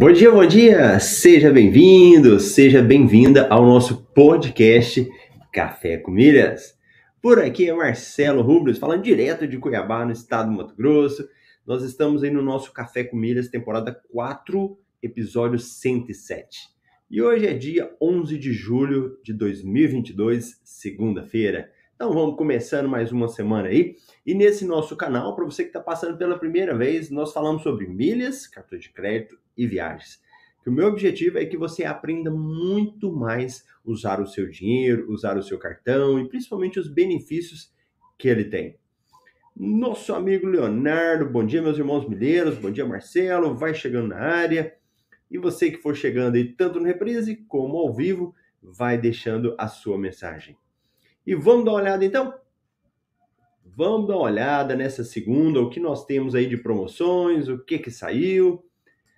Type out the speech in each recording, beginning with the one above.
Bom dia, bom dia! Seja bem-vindo, seja bem-vinda ao nosso podcast Café com Milhas. Por aqui é Marcelo Rubens, falando direto de Cuiabá, no estado do Mato Grosso. Nós estamos aí no nosso Café com Milhas, temporada 4, episódio 107. E hoje é dia 11 de julho de 2022, segunda-feira. Então vamos começando mais uma semana aí. E nesse nosso canal, para você que está passando pela primeira vez, nós falamos sobre milhas, cartões de crédito e viagens. O meu objetivo é que você aprenda muito mais usar o seu dinheiro, usar o seu cartão e principalmente os benefícios que ele tem. Nosso amigo Leonardo, bom dia meus irmãos milheiros, bom dia Marcelo, vai chegando na área. E você que for chegando aí tanto no reprise como ao vivo, vai deixando a sua mensagem. E vamos dar uma olhada então? Vamos dar uma olhada nessa segunda, o que nós temos aí de promoções, o que que saiu.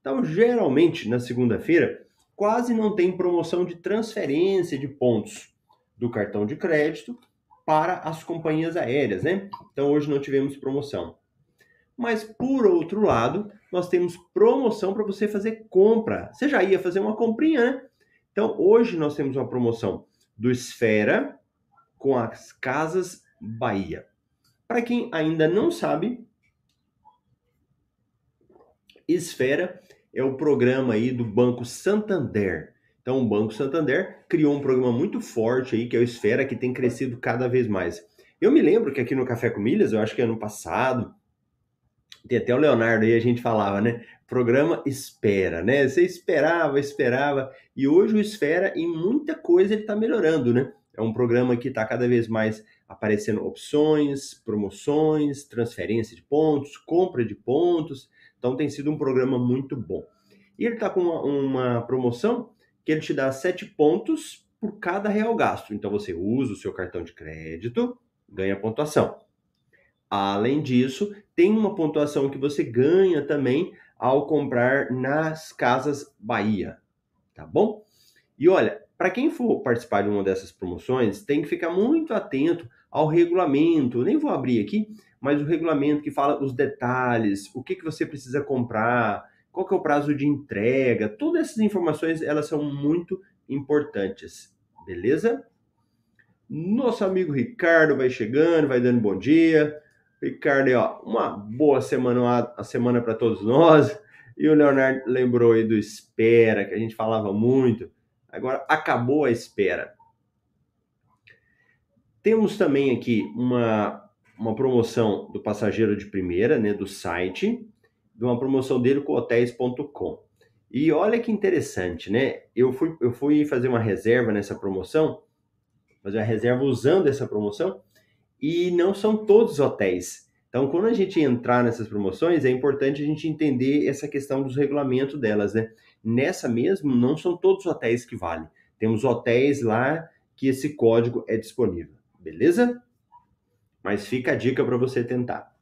Então, geralmente na segunda-feira, quase não tem promoção de transferência de pontos do cartão de crédito para as companhias aéreas, né? Então, hoje não tivemos promoção. Mas por outro lado, nós temos promoção para você fazer compra. Você já ia fazer uma comprinha, né? Então, hoje nós temos uma promoção do Esfera com as Casas Bahia. Para quem ainda não sabe, Esfera é o programa aí do Banco Santander. Então, o Banco Santander criou um programa muito forte aí, que é o Esfera, que tem crescido cada vez mais. Eu me lembro que aqui no Café com Milhas, eu acho que ano passado, tem até o Leonardo aí, a gente falava, né? Programa Espera, né? Você esperava, esperava, e hoje o Esfera, em muita coisa, ele está melhorando, né? É um programa que está cada vez mais aparecendo opções, promoções, transferência de pontos, compra de pontos. Então tem sido um programa muito bom. E ele está com uma, uma, promoção que ele te dá 7 pontos por cada real gasto. Então você usa o seu cartão de crédito, ganha pontuação. Além disso, tem uma pontuação que você ganha também ao comprar nas Casas Bahia, tá bom? E olha, para quem for participar de uma dessas promoções, tem que ficar muito atento ao regulamento. Nem vou abrir aqui, mas o regulamento que fala os detalhes, o que, que você precisa comprar, qual que é o prazo de entrega, todas essas informações elas são muito importantes, beleza? Nosso amigo Ricardo vai chegando, vai dando bom dia. Ricardo, ó, uma boa semana, a semana para todos nós. E o Leonardo lembrou aí do espera, que a gente falava muito. Agora acabou a espera. Temos também aqui uma, uma promoção do passageiro de primeira, né, do site, de uma promoção dele com hotéis.com. E olha que interessante, né? Eu fui, eu fui fazer uma reserva nessa promoção, fazer uma reserva usando essa promoção, e não são todos os hotéis. Então, quando a gente entrar nessas promoções, é importante a gente entender essa questão dos regulamentos delas, né? Nessa mesmo, não são todos os hotéis que valem. Temos hotéis lá que esse código é disponível, beleza? Mas fica a dica para você tentar.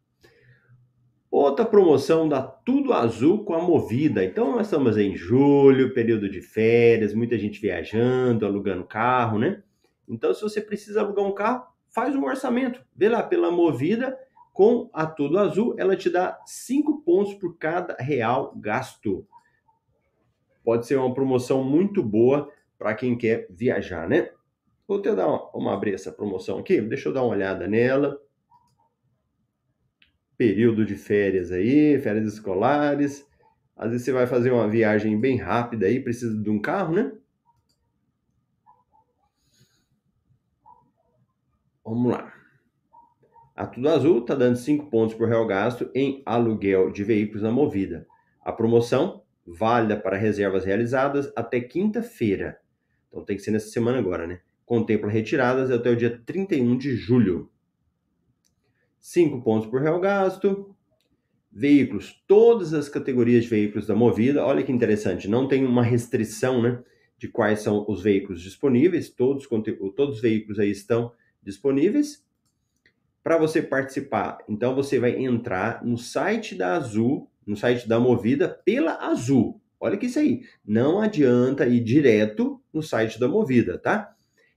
Outra promoção da Tudo Azul com a Movida. Então nós estamos em julho, período de férias, muita gente viajando, alugando carro, né? Então se você precisa alugar um carro, faz um orçamento. Vê lá pela Movida com a Tudo Azul, ela te dá 5 pontos por cada real gasto pode ser uma promoção muito boa para quem quer viajar, né? Vou até dar uma, uma abrir essa promoção aqui, deixa eu dar uma olhada nela. Período de férias aí, férias escolares. Às vezes você vai fazer uma viagem bem rápida aí, precisa de um carro, né? Vamos lá. A Tudo Azul está dando 5 pontos por real gasto em aluguel de veículos na Movida. A promoção válida para reservas realizadas até quinta-feira. Então tem que ser nessa semana agora, né? Contempla retiradas até o dia 31 de julho. 5 pontos por real gasto. Veículos, todas as categorias de veículos da Movida. Olha que interessante, não tem uma restrição, né? De quais são os veículos disponíveis. Todos, todos os veículos aí estão disponíveis. Para você participar, então você vai entrar no site da Azul, no site da Movida, pela Azul. Olha que isso aí. Não adianta ir direto no site da Movida, tá?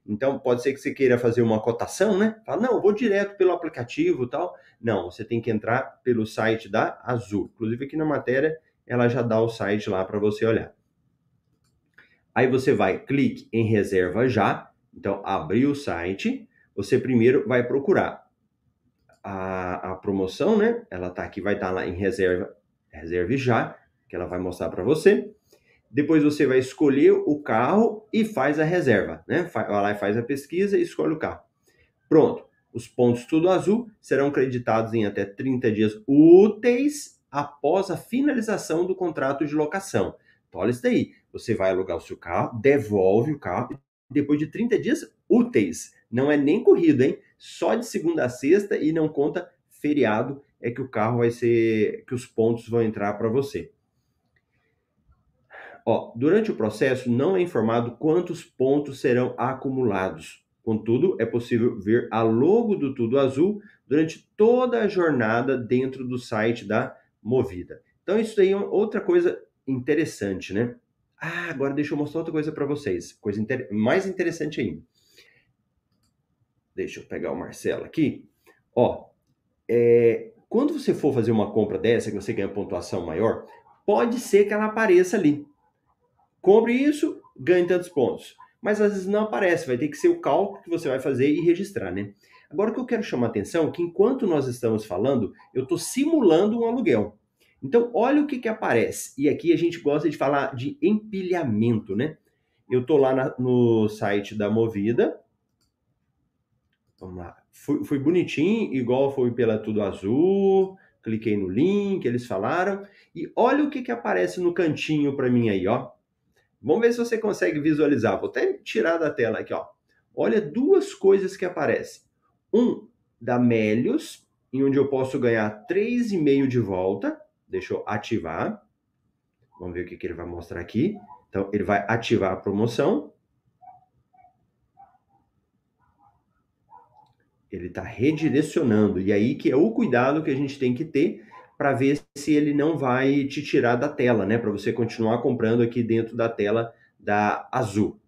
Então pode ser que você queira fazer uma cotação, né? Fala, não, vou direto pelo aplicativo tal. Não, você tem que entrar pelo site da Azul. Inclusive aqui na matéria ela já dá o site lá para você olhar. Aí você vai, clique em reserva já. Então, abrir o site. Você primeiro vai procurar a, a promoção, né? Ela tá aqui, vai estar tá lá em reserva, reserve já, que ela vai mostrar para você. Depois você vai escolher o carro e faz a reserva, né? Vai lá e faz a pesquisa e escolhe o carro. Pronto. Os pontos tudo azul serão creditados em até 30 dias úteis após a finalização do contrato de locação. Então, olha isso daí. Você vai alugar o seu carro, devolve o carro, depois de 30 dias úteis. Não é nem corrido, hein? Só de segunda a sexta e não conta feriado é que o carro vai ser, que os pontos vão entrar para você. Ó, durante o processo não é informado quantos pontos serão acumulados. Contudo, é possível ver a logo do Tudo Azul durante toda a jornada dentro do site da Movida. Então, isso aí é outra coisa interessante, né? Ah, agora deixa eu mostrar outra coisa para vocês. Coisa inter... mais interessante ainda. Deixa eu pegar o Marcelo aqui. Ó, é, quando você for fazer uma compra dessa, que você ganha pontuação maior, pode ser que ela apareça ali. Compre isso, ganhe tantos pontos. Mas às vezes não aparece, vai ter que ser o cálculo que você vai fazer e registrar, né? Agora o que eu quero chamar a atenção é que enquanto nós estamos falando, eu estou simulando um aluguel. Então, olha o que, que aparece. E aqui a gente gosta de falar de empilhamento, né? Eu estou lá na, no site da Movida, Vamos lá. Fui, fui bonitinho, igual foi pela Tudo Azul. Cliquei no link, eles falaram. E olha o que, que aparece no cantinho para mim aí, ó. Vamos ver se você consegue visualizar. Vou até tirar da tela aqui, ó. Olha duas coisas que aparecem. Um da Melios, em onde eu posso ganhar 3,5 de volta. Deixa eu ativar. Vamos ver o que, que ele vai mostrar aqui. Então, ele vai ativar a promoção. Ele está redirecionando. E aí que é o cuidado que a gente tem que ter para ver se ele não vai te tirar da tela, né? Para você continuar comprando aqui dentro da tela da Azul.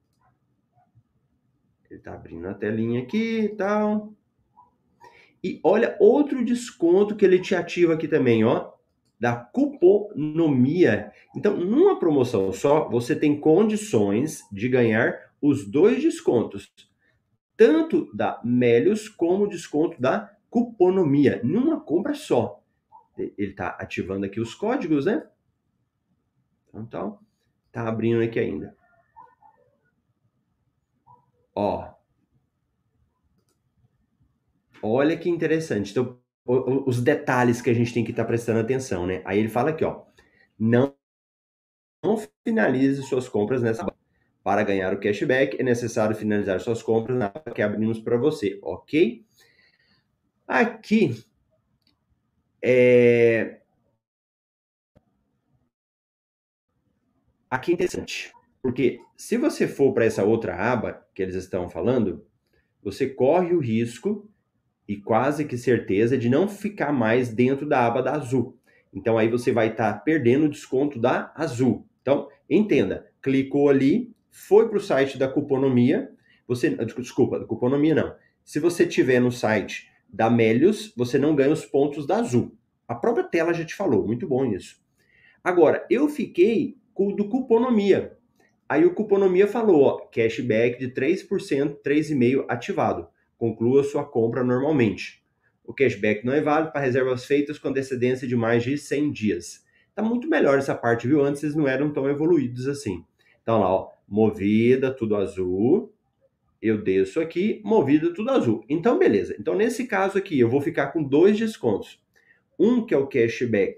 Ele está abrindo a telinha aqui e tal. E olha outro desconto que ele te ativa aqui também, ó, da cuponomia. Então, numa promoção só, você tem condições de ganhar os dois descontos tanto da Melios como desconto da cuponomia, numa compra só. Ele está ativando aqui os códigos, né? Então, tá, tá abrindo aqui ainda. Ó. Olha que interessante. Então, os detalhes que a gente tem que estar tá prestando atenção, né? Aí ele fala aqui, ó. Não, não finalize suas compras nessa para ganhar o cashback, é necessário finalizar suas compras na que abrimos para você, ok? Aqui, é... Aqui é interessante, porque se você for para essa outra aba que eles estão falando, você corre o risco e quase que certeza de não ficar mais dentro da aba da Azul. Então aí você vai estar tá perdendo o desconto da Azul. Então, entenda, clicou ali, foi para o site da Cuponomia, você, desculpa, da Cuponomia não. Se você tiver no site da Melios, você não ganha os pontos da Azul. A própria tela já te falou, muito bom isso. Agora, eu fiquei com o do Cuponomia. Aí o Cuponomia falou, ó, cashback de 3%, 3,5% ativado. Conclua sua compra normalmente. O cashback não é válido para reservas feitas com antecedência de mais de 100 dias. Tá muito melhor essa parte, viu? Antes eles não eram tão evoluídos assim. Então lá, ó, movida, tudo azul. eu desço aqui, movido tudo azul. Então, beleza. Então, nesse caso aqui, eu vou ficar com dois descontos. Um que é o cashback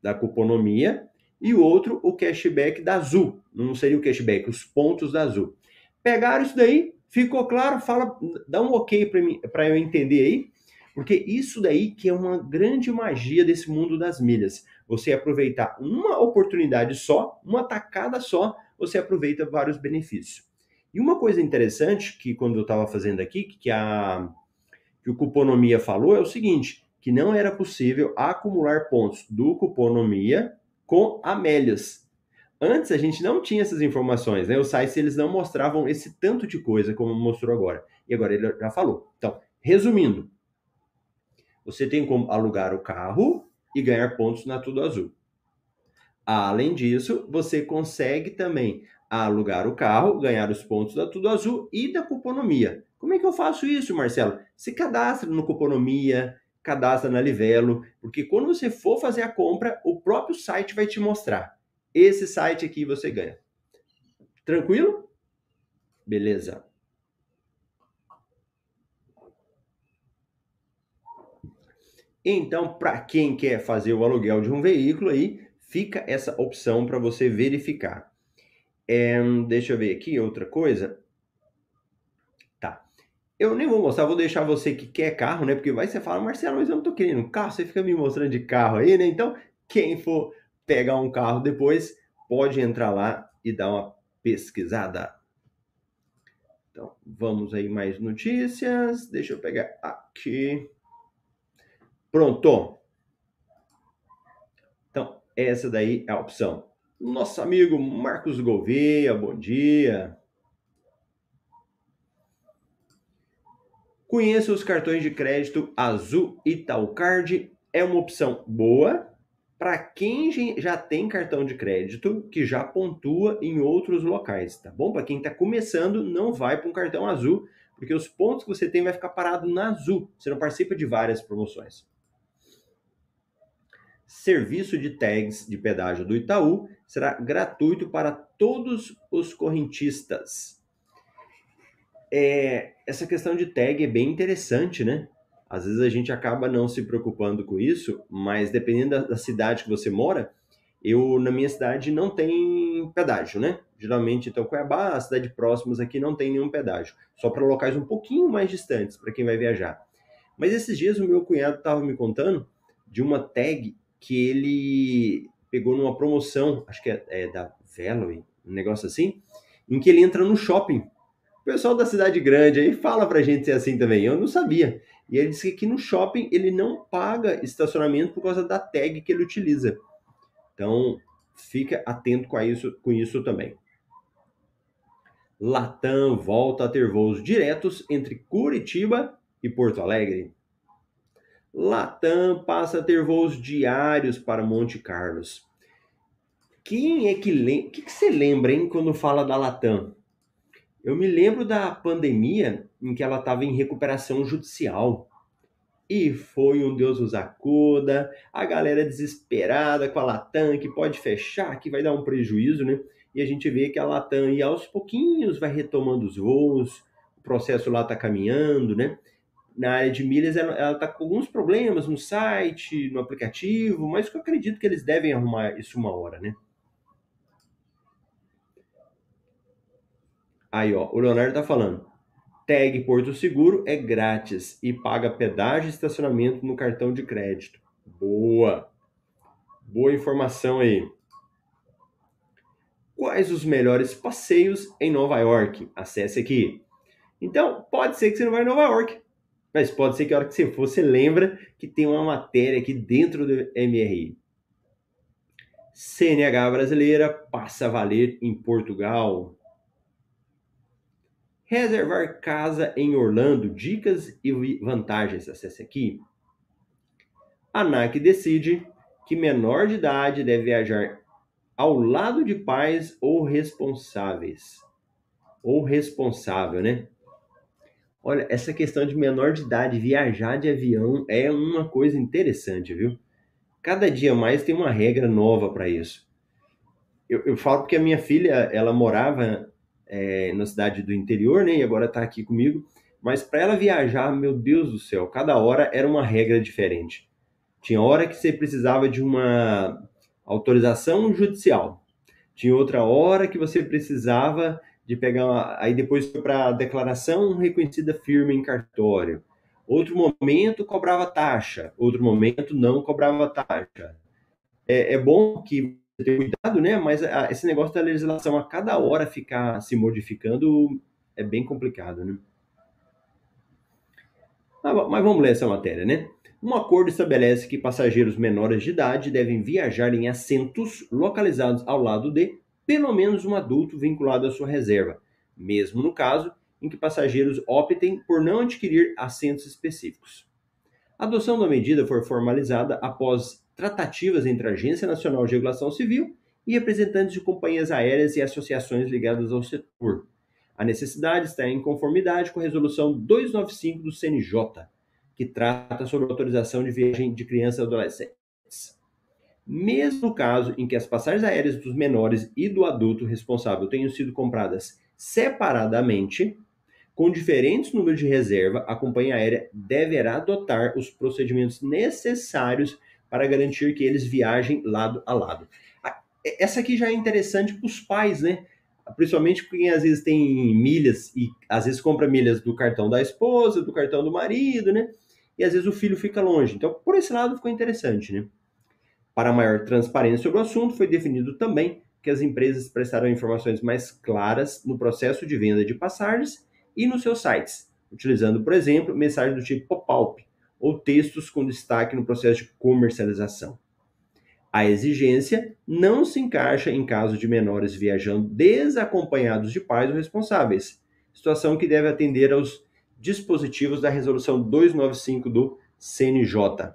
da cuponomia e o outro o cashback da Azul. Não seria o cashback, os pontos da Azul. Pegaram isso daí, ficou claro? Fala, dá um ok para eu entender aí, porque isso daí que é uma grande magia desse mundo das milhas. Você aproveitar uma oportunidade só, uma tacada só, você aproveita vários benefícios. E uma coisa interessante que quando eu estava fazendo aqui, que a que o Cuponomia falou é o seguinte, que não era possível acumular pontos do Cuponomia com Amélias. Antes a gente não tinha essas informações, né? Os sites eles não mostravam esse tanto de coisa como mostrou agora. E agora ele já falou. Então, resumindo, você tem como alugar o carro e ganhar pontos na Tudo Azul. Além disso, você consegue também alugar o carro, ganhar os pontos da Tudo Azul e da cuponomia. Como é que eu faço isso, Marcelo? Se cadastra no cuponomia, cadastra na Livelo, porque quando você for fazer a compra, o próprio site vai te mostrar. Esse site aqui você ganha. Tranquilo? Beleza. Então, para quem quer fazer o aluguel de um veículo aí, fica essa opção para você verificar. É, deixa eu ver aqui outra coisa. Tá. Eu nem vou mostrar, vou deixar você que quer carro, né? Porque vai você fala, Marcelo, mas eu não tô querendo carro, você fica me mostrando de carro aí, né? Então, quem for pegar um carro depois, pode entrar lá e dar uma pesquisada. Então, vamos aí mais notícias. Deixa eu pegar aqui. Pronto. Essa daí é a opção. Nosso amigo Marcos Gouveia, bom dia. Conheça os cartões de crédito Azul Itaúcard. É uma opção boa para quem já tem cartão de crédito que já pontua em outros locais, tá bom? Para quem está começando, não vai para um cartão azul, porque os pontos que você tem vai ficar parado na azul. Você não participa de várias promoções serviço de tags de pedágio do Itaú será gratuito para todos os correntistas. É, essa questão de tag é bem interessante, né? Às vezes a gente acaba não se preocupando com isso, mas dependendo da, da cidade que você mora, eu na minha cidade não tem pedágio, né? Geralmente, então, Cuiabá, a cidade próximas aqui não tem nenhum pedágio, só para locais um pouquinho mais distantes, para quem vai viajar. Mas esses dias o meu cunhado estava me contando de uma tag que ele pegou numa promoção, acho que é, é da Veloy, um negócio assim, em que ele entra no shopping. O pessoal da cidade grande aí fala pra gente ser assim também, eu não sabia. E ele disse que aqui no shopping ele não paga estacionamento por causa da tag que ele utiliza. Então, fica atento com isso, com isso também. Latam volta a ter voos diretos entre Curitiba e Porto Alegre. Latam passa a ter voos diários para Monte Carlos. Quem é que lembra? O que, você lembra, hein, quando fala da Latam? Eu me lembro da pandemia em que ela estava em recuperação judicial. E foi um Deus nos acuda, a galera desesperada com a Latam, que pode fechar, que vai dar um prejuízo, né? E a gente vê que a Latam, e aos pouquinhos, vai retomando os voos, o processo lá está caminhando, né? Na área de milhas, ela está com alguns problemas no site, no aplicativo, mas eu acredito que eles devem arrumar isso uma hora, né? Aí, ó, o Leonardo tá falando. Tag Porto Seguro é grátis e paga pedágio e estacionamento no cartão de crédito. Boa! Boa informação aí. Quais os melhores passeios em Nova York? Acesse aqui. Então, pode ser que você não vai em Nova York, mas pode ser que a hora que você for, você lembra que tem uma matéria aqui dentro do MRI. CNH brasileira passa a valer em Portugal. Reservar casa em Orlando, dicas e vantagens. Acesse aqui. A ANAC decide que menor de idade deve viajar ao lado de pais ou responsáveis. Ou responsável, né? Olha, essa questão de menor de idade viajar de avião é uma coisa interessante, viu? Cada dia mais tem uma regra nova para isso. Eu, eu, falo porque a minha filha, ela morava é, na cidade do interior, né? E agora está aqui comigo. Mas para ela viajar, meu Deus do céu, cada hora era uma regra diferente. Tinha hora que você precisava de uma autorização judicial. Tinha outra hora que você precisava de pegar, uma, aí depois foi para declaração reconhecida firme em cartório. Outro momento cobrava taxa, outro momento não cobrava taxa. É, é bom que você tenha cuidado, né? Mas a, esse negócio da legislação a cada hora ficar se modificando é bem complicado, né? Mas, mas vamos ler essa matéria, né? Um acordo estabelece que passageiros menores de idade devem viajar em assentos localizados ao lado de pelo menos um adulto vinculado à sua reserva, mesmo no caso em que passageiros optem por não adquirir assentos específicos. A adoção da medida foi formalizada após tratativas entre a Agência Nacional de Regulação Civil e representantes de companhias aéreas e associações ligadas ao setor. A necessidade está em conformidade com a Resolução 295 do CNJ, que trata sobre autorização de viagem de crianças e adolescentes. Mesmo caso em que as passagens aéreas dos menores e do adulto responsável tenham sido compradas separadamente, com diferentes números de reserva, a companhia aérea deverá adotar os procedimentos necessários para garantir que eles viajem lado a lado. Essa aqui já é interessante para os pais, né? Principalmente quem às vezes tem milhas e às vezes compra milhas do cartão da esposa, do cartão do marido, né? E às vezes o filho fica longe. Então, por esse lado ficou interessante, né? Para maior transparência sobre o assunto, foi definido também que as empresas prestarão informações mais claras no processo de venda de passagens e nos seus sites, utilizando, por exemplo, mensagens do tipo pop-up ou textos com destaque no processo de comercialização. A exigência não se encaixa em caso de menores viajando desacompanhados de pais ou responsáveis, situação que deve atender aos dispositivos da Resolução 295 do CNJ.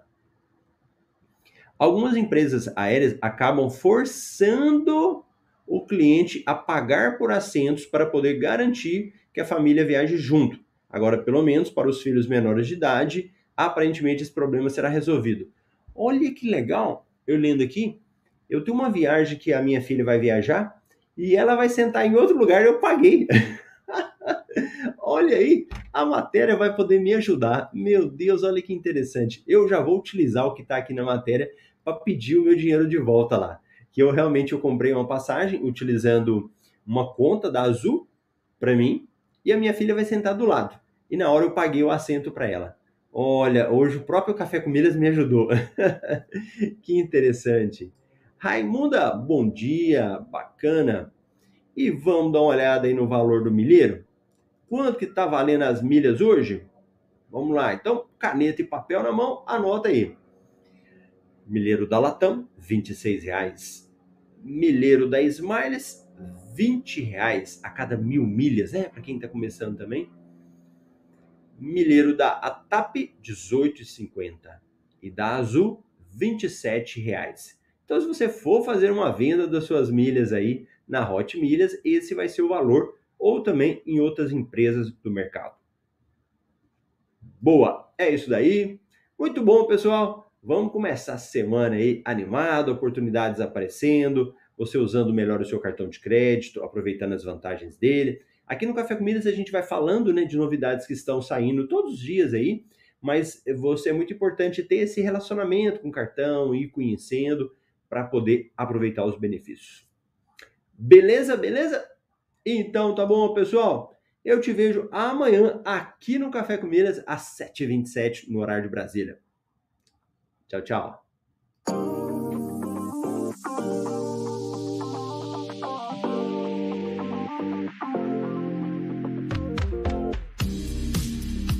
Algumas empresas aéreas acabam forçando o cliente a pagar por assentos para poder garantir que a família viaje junto. Agora, pelo menos para os filhos menores de idade, aparentemente esse problema será resolvido. Olha que legal, eu lendo aqui, eu tenho uma viagem que a minha filha vai viajar e ela vai sentar em outro lugar eu paguei. olha aí, a matéria vai poder me ajudar. Meu Deus, olha que interessante. Eu já vou utilizar o que está aqui na matéria para pedir o meu dinheiro de volta lá. Que eu realmente eu comprei uma passagem utilizando uma conta da Azul para mim e a minha filha vai sentar do lado. E na hora eu paguei o assento para ela. Olha, hoje o próprio Café com Milhas me ajudou. que interessante. Raimunda, bom dia, bacana. E vamos dar uma olhada aí no valor do milheiro? Quanto que está valendo as milhas hoje? Vamos lá, então, caneta e papel na mão, anota aí. Milheiro da Latam, R$ reais. Milheiro da Smiles, R$ reais a cada mil milhas, é, para quem está começando também. Milheiro da ATAP, R$ 18,50. E da Azul, R$ reais. Então, se você for fazer uma venda das suas milhas aí na Hot Milhas, esse vai ser o valor ou também em outras empresas do mercado. Boa, é isso daí. Muito bom, pessoal. Vamos começar a semana aí animado, oportunidades aparecendo, você usando melhor o seu cartão de crédito, aproveitando as vantagens dele. Aqui no Café Comidas a gente vai falando né, de novidades que estão saindo todos os dias aí, mas você é muito importante ter esse relacionamento com o cartão, ir conhecendo para poder aproveitar os benefícios. Beleza, beleza? Então, tá bom, pessoal? Eu te vejo amanhã aqui no Café com Minas, às 7h27, no horário de Brasília. Tchau, tchau.